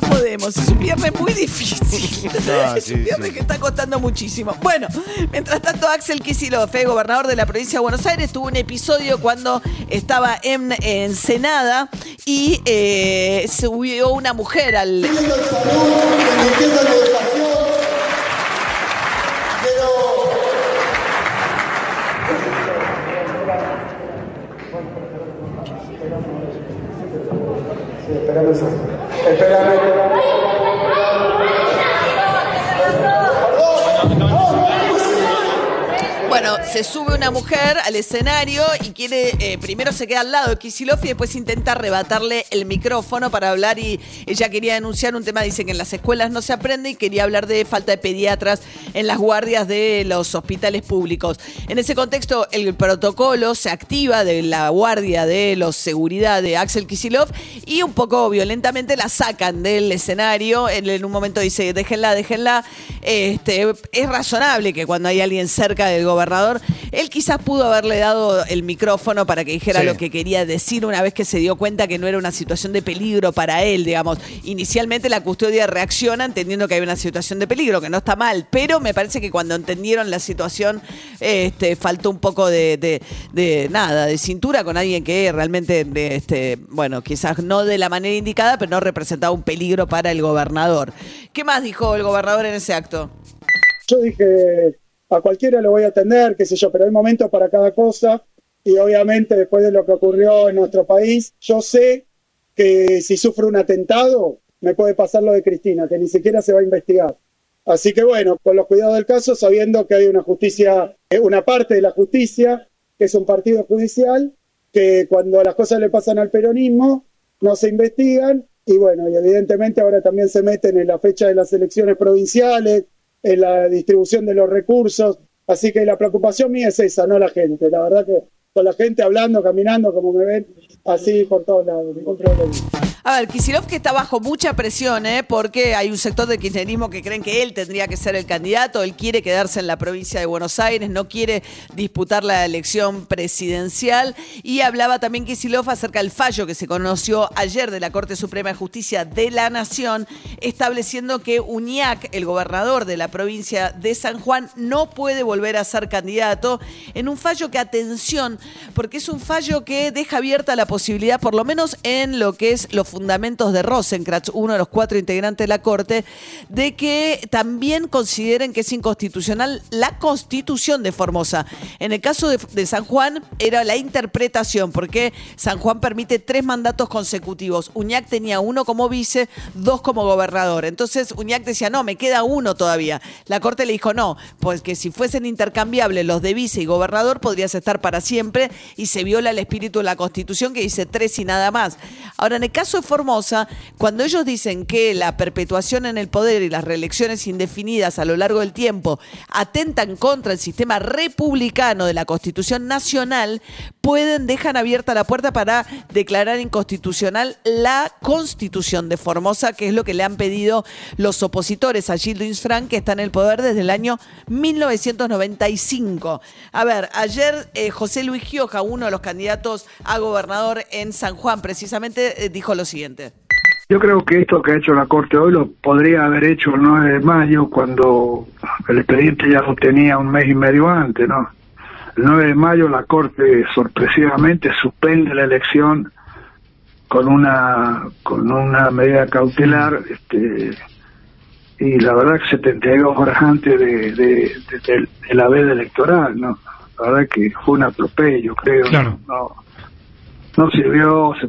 no podemos. Es un viernes muy difícil. Ah, es sí, un viernes sí. que está costando muchísimo. Bueno, mientras tanto, Axel Kicillof, eh, gobernador de la provincia de Buenos Aires, tuvo un episodio cuando estaba en Ensenada y eh, subió una mujer al. Entiendo el salud, educación, pero Sí, esperame Se sube una mujer al escenario y quiere, eh, primero se queda al lado de Kicillof y después intenta arrebatarle el micrófono para hablar y ella quería denunciar un tema, dice que en las escuelas no se aprende y quería hablar de falta de pediatras en las guardias de los hospitales públicos. En ese contexto, el protocolo se activa de la guardia de los seguridad de Axel Kicillof y un poco violentamente la sacan del escenario. En, en un momento dice, déjenla, déjenla. Este, es razonable que cuando hay alguien cerca del gobernador, él quizás pudo haberle dado el micrófono para que dijera Sí. lo que quería decir una vez que se dio cuenta que no era una situación de peligro para él, digamos. Inicialmente la custodia reacciona entendiendo que hay una situación de peligro, que no está mal, pero me parece que cuando entendieron la situación, este, faltó un poco de, de- de nada, de cintura con alguien que realmente, este, bueno, quizás no de la manera indicada, pero no representaba un peligro para el gobernador. ¿Qué más dijo el gobernador en ese acto? Yo dije, a cualquiera lo voy a atender, qué sé yo, pero hay momentos para cada cosa y obviamente después de lo que ocurrió en nuestro país, yo sé que si sufro un atentado me puede pasar lo de Cristina, que ni siquiera se va a investigar. Así que bueno, con los cuidados del caso, sabiendo que hay una justicia, eh, una parte de la justicia, que es un partido judicial, que cuando las cosas le pasan al peronismo, no se investigan y bueno, y evidentemente ahora también se meten en la fecha de las elecciones provinciales, en la distribución de los recursos, así que la preocupación mía es esa, no la gente, la verdad que con la gente hablando, caminando, como me ven, así por todos lados. A ver, Kisilov que está bajo mucha presión, ¿eh? porque hay un sector del kirchnerismo que creen que él tendría que ser el candidato, él quiere quedarse en la provincia de Buenos Aires, no quiere disputar la elección presidencial y hablaba también Kisilov acerca del fallo que se conoció ayer de la Corte Suprema de Justicia de la Nación, estableciendo que Uñac, el gobernador de la provincia de San Juan, no puede volver a ser candidato en un fallo que, atención, porque es un fallo que deja abierta la posibilidad, por lo menos en lo que es los fundamentos de Rosenkratz, uno de los cuatro integrantes de la Corte, de que también consideren que es inconstitucional la constitución de Formosa. En el caso de, de San Juan era la interpretación, porque San Juan permite tres mandatos consecutivos. Uñac tenía uno como vice, dos como gobernador. Entonces Uñac decía, no, me queda uno todavía. La Corte le dijo, no, pues que si fuesen intercambiables los de vice y gobernador, podrías estar para siempre y se viola el espíritu de la Constitución que dice tres y nada más. Ahora, en el caso Formosa, cuando ellos dicen que la perpetuación en el poder y las reelecciones indefinidas a lo largo del tiempo atentan contra el sistema republicano de la Constitución Nacional, pueden, dejan abierta la puerta para declarar inconstitucional la Constitución de Formosa, que es lo que le han pedido los opositores a Gildo Insfran, que está en el poder desde el año 1995. A ver, ayer eh, José Luis Gioja, uno de los candidatos a gobernador en San Juan, precisamente eh, dijo lo siguiente. Yo creo que esto que ha hecho la Corte hoy lo podría haber hecho el 9 de mayo cuando el expediente ya lo tenía un mes y medio antes, ¿no? El 9 de mayo la Corte sorpresivamente suspende la elección con una con una medida cautelar este y la verdad que 72 horas antes de, de, de- de- de la veda electoral, ¿no? La verdad que fue un atropello, creo. Claro. No, no sirvió, se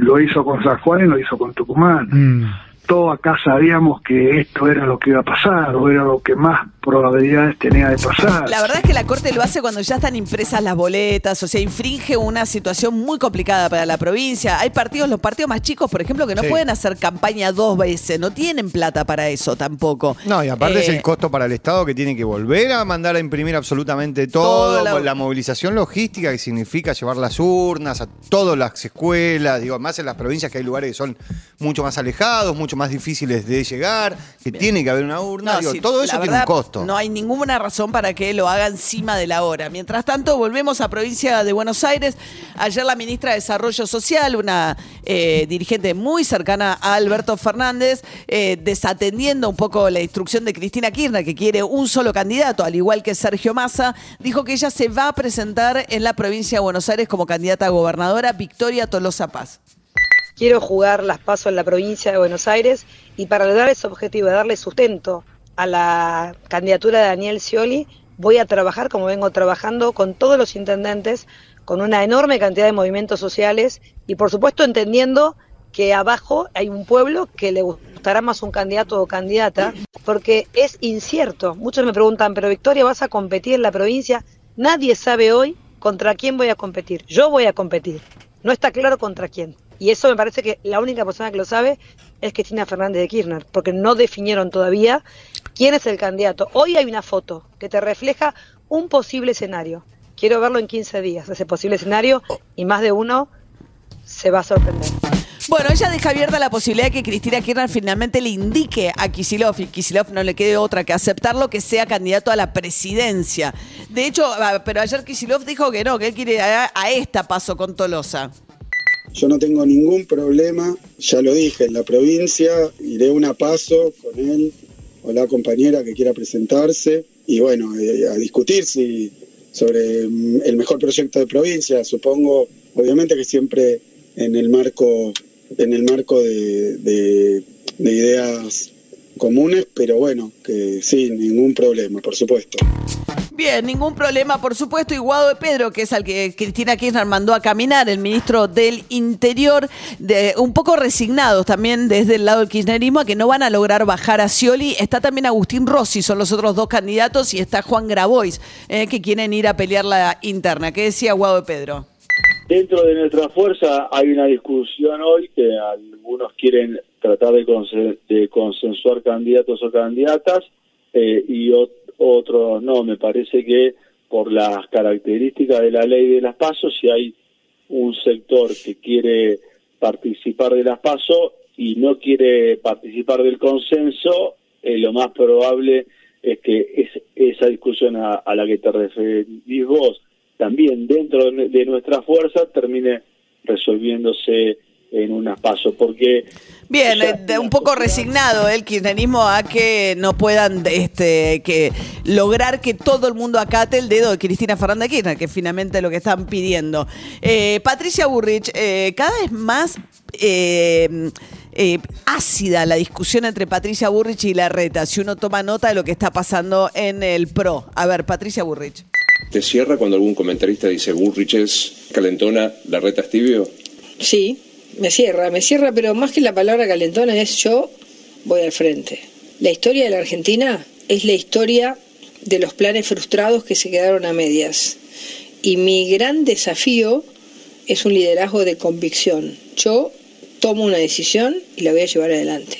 lo hizo con San Juan y lo hizo con Tucumán. Mm. Todos acá sabíamos que esto era lo que iba a pasar, o era lo que más probabilidades tenía de pasar. La verdad es que la Corte lo hace cuando ya están impresas las boletas, o sea, infringe una situación muy complicada para la provincia. Hay partidos, los partidos más chicos, por ejemplo, que no Sí. pueden hacer campaña dos veces, no tienen plata para eso tampoco. No, y aparte es Eh, el costo para el Estado que tiene que volver a mandar a imprimir absolutamente todo, la... movilización logística que significa llevar las urnas a todas las escuelas, digo, más en las provincias que hay lugares que son mucho más alejados, mucho mucho más difíciles de llegar, que tiene que haber una urna. No, Digo, sí, todo eso tiene un costo. No hay ninguna razón para que lo haga encima de la hora. Mientras tanto, volvemos a provincia de Buenos Aires. Ayer la ministra de Desarrollo Social, una eh, dirigente muy cercana a Alberto Fernández, eh, desatendiendo un poco la instrucción de Cristina Kirchner, que quiere un solo candidato, al igual que Sergio Massa, dijo que ella se va a presentar en la provincia de Buenos Aires como candidata a gobernadora Victoria Tolosa Paz. Quiero jugar las pasos en la provincia de Buenos Aires y para lograr ese objetivo de darle sustento a la candidatura de Daniel Scioli, voy a trabajar como vengo trabajando con todos los intendentes, con una enorme cantidad de movimientos sociales y por supuesto entendiendo que abajo hay un pueblo que le gustará más un candidato o candidata, porque es incierto. Muchos me preguntan, pero Victoria, ¿vas a competir en la provincia? Nadie sabe hoy contra quién voy a competir. Yo voy a competir. No está claro contra quién. Y eso me parece que la única persona que lo sabe es Cristina Fernández de Kirchner, porque no definieron todavía quién es el candidato. Hoy hay una foto que te refleja un posible escenario. Quiero verlo en 15 días, ese posible escenario, y más de uno se va a sorprender. Bueno, ella deja abierta la posibilidad de que Cristina Kirchner finalmente le indique a Kisilov, y Kisilov no le quede otra que aceptarlo, que sea candidato a la presidencia. De hecho, ah, pero ayer Kisilov dijo que no, que él quiere a, a esta paso con Tolosa. Yo no tengo ningún problema, ya lo dije, en la provincia iré una paso con él o la compañera que quiera presentarse y bueno, eh, a discutir si sobre mm, el mejor proyecto de provincia, supongo, obviamente que siempre en el marco, en el marco de, de- de ideas comunes, pero bueno, que sí, ningún problema, por supuesto. Bien, ningún problema, por supuesto. Y Guado de Pedro, que es al que Cristina Kirchner mandó a caminar, el ministro del Interior, de, un poco resignados también desde el lado del kirchnerismo a que no van a lograr bajar a Scioli. Está también Agustín Rossi, son los otros dos candidatos, y está Juan Grabois, eh, que quieren ir a pelear la interna. ¿Qué decía Guado de Pedro? Dentro de nuestra fuerza hay una discusión hoy que algunos quieren tratar de, consen- de consensuar candidatos o candidatas eh, y ot- otros no. Me parece que por las características de la ley de las pasos, si hay un sector que quiere participar de las pasos y no quiere participar del consenso, eh, lo más probable es que es- esa discusión a, la que te referís vos también dentro de de nuestra fuerza termine resolviéndose en unas pasos, porque Bien, ya eh, de- un poco resignado el kirchnerismo a que no puedan este, que lograr que todo el mundo acate el dedo de Cristina Fernández de Kirchner, que finalmente es lo que están pidiendo. Eh, Patricia Burrich, eh, cada vez más eh, eh, ácida la discusión entre Patricia Burrich y Larreta, si uno toma nota de lo que está pasando en el PRO. A ver, Patricia Burrich. ¿Te cierra cuando algún comentarista dice Bullrich es calentona, la reta es tibio? Sí, me cierra, me cierra, pero más que la palabra calentona es yo voy al frente. La historia de la Argentina es la historia de los planes frustrados que se quedaron a medias. Y mi gran desafío es un liderazgo de convicción. Yo tomo una decisión y la voy a llevar adelante.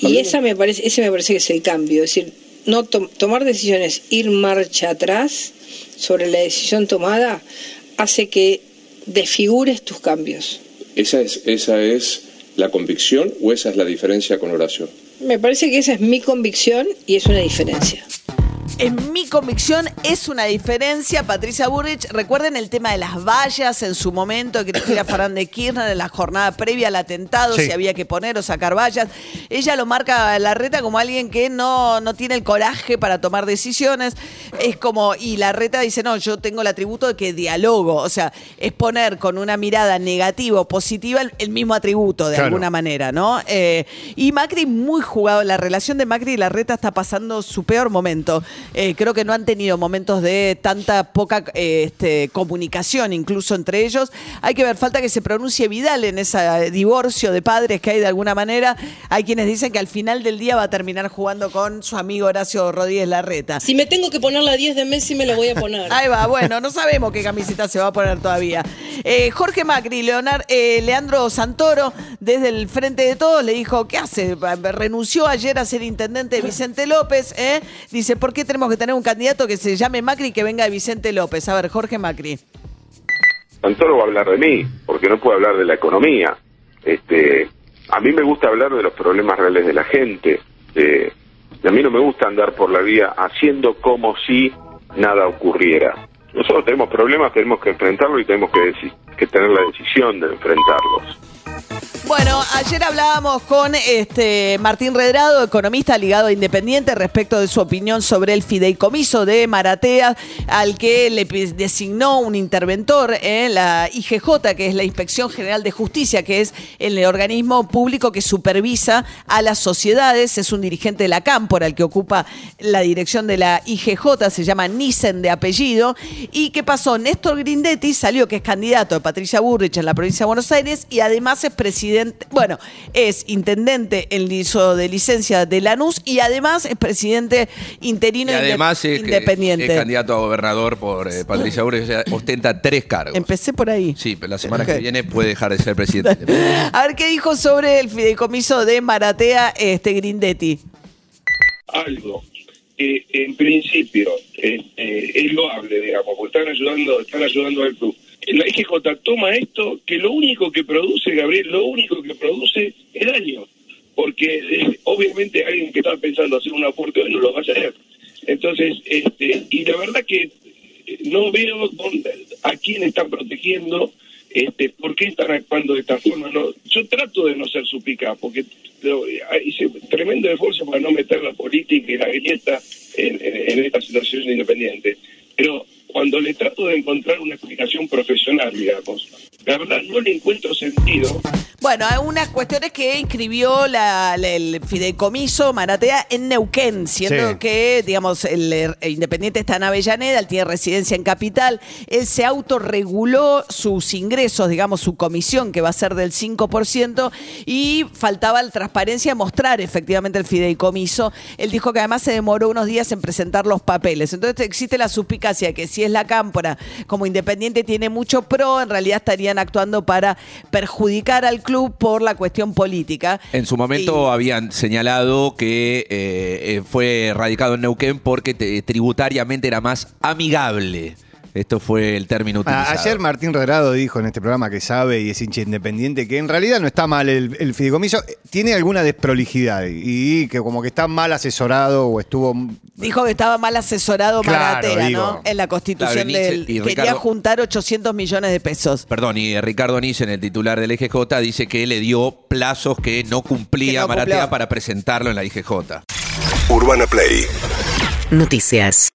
Y esa me parece, ese me parece que es el cambio, es decir, no to- tomar decisiones, ir marcha atrás sobre la decisión tomada hace que desfigures tus cambios. ¿Esa es, ¿Esa es la convicción o esa es la diferencia con Horacio? Me parece que esa es mi convicción y es una diferencia. En mi convicción es una diferencia, Patricia Burrich. Recuerden el tema de las vallas en su momento, Cristina Fernández Kirchner en la jornada previa al atentado, Sí. si había que poner o sacar vallas. Ella lo marca a la reta como alguien que no, no tiene el coraje para tomar decisiones. Es como, y la reta dice, no, yo tengo el atributo de que dialogo. O sea, es poner con una mirada negativa o positiva el, el mismo atributo de Claro. alguna manera, ¿no? Eh, y Macri muy jugado, la relación de Macri y Larreta está pasando su peor momento. Eh, creo que no han tenido momentos de tanta poca eh, este, comunicación, incluso entre ellos. Hay que ver, falta que se pronuncie Vidal en ese divorcio de padres que hay de alguna manera. Hay quienes dicen que al final del día va a terminar jugando con su amigo Horacio Rodríguez Larreta. Si me tengo que poner la 10 de Messi, me la voy a poner. Ahí va, bueno, no sabemos qué camiseta se va a poner todavía. Eh, Jorge Macri, Leonar, eh, Leandro Santoro, desde el frente de todos, le dijo, ¿qué hace? Renunció ayer a ser intendente de Vicente López. Dice, ¿por qué tenemos que tener un candidato que se llame Macri y que venga de Vicente López? A ver, Jorge Macri. Santoro va a hablar de mí, porque no puede hablar de la economía. Este, a mí me gusta hablar de los problemas reales de la gente. Eh, a mí no me gusta andar por la vía haciendo como si nada ocurriera. Nosotros tenemos problemas, tenemos que enfrentarlos y tenemos que, tener la decisión de enfrentarlos. Bueno, ayer hablábamos con este Martín Redrado, economista ligado a Independiente, respecto de su opinión sobre el fideicomiso de Maratea, al que le designó un interventor en la IGJ, que es la Inspección General de Justicia, que es el organismo público que supervisa a las sociedades. Es un dirigente de la Cámpora, el que ocupa la dirección de la IGJ, se llama Nissen de apellido. ¿Y qué pasó? Néstor Grindetti salió, que es candidato de Patricia Burrich en la provincia de Buenos Aires y además es presidente, bueno, es intendente en liso de licencia de Lanús y además es presidente interino Y además inde- es, independiente. es candidato a gobernador por eh, Patricia o sea, ostenta tres cargos. Empecé por ahí. Sí, pero la semana que viene puede dejar de ser presidente. A ver qué dijo sobre el fideicomiso de Maratea este Grindetti. algo que en principio eh, eh, es loable, digamos, porque están ayudando, están ayudando al club. La IGJ toma esto que lo único que produce, Gabriel, lo único que produce es daño, porque eh, obviamente alguien que está pensando hacer un aporte hoy no lo va a hacer. Entonces, este, y la verdad que eh, no veo dónde- a quién están protegiendo, este, por qué están actuando de esta forma. No, yo trato de no ser supicaz, porque lo- hice tremendo esfuerzo para no meter la política y la grieta en, en- en esta situación independiente. Pero cuando le trato de encontrar una explicación profesional, digamos, la verdad no le encuentro sentido. Bueno, hay unas cuestiones que inscribió la- la- el fideicomiso Maratea en Neuquén, siendo Sí. que, digamos, el, Independiente está en Avellaneda, él tiene residencia en Capital, él se autorreguló sus ingresos, digamos, su comisión, que va a ser del 5%, y faltaba la transparencia mostrar efectivamente el fideicomiso. Él dijo que además se demoró unos días en presentar los papeles. Entonces existe la suspicacia de que si es la cámpora, como Independiente tiene mucho pro, en realidad estarían actuando para perjudicar al club por la cuestión política. En su momento habían señalado que eh, eh, fue radicado en Neuquén porque te- tributariamente era más amigable. Esto fue el término Ah, utilizado. ayer Martín Redrado dijo en este programa que sabe y es hincha independiente que en realidad no está mal el, el fideicomiso, tiene alguna desprolijidad y que como que está mal asesorado o estuvo... Dijo que estaba mal asesorado Claro, Maratea, digo. ¿no? En la constitución Claro, y del... Nietzsche y Quería Ricardo- juntar 800 millones de pesos. Perdón, y Ricardo Nissen, el titular del IGJ, dice que le dio plazos que no cumplía Que no Maratea cumplió. para presentarlo en la IGJ. Urbana Play Noticias.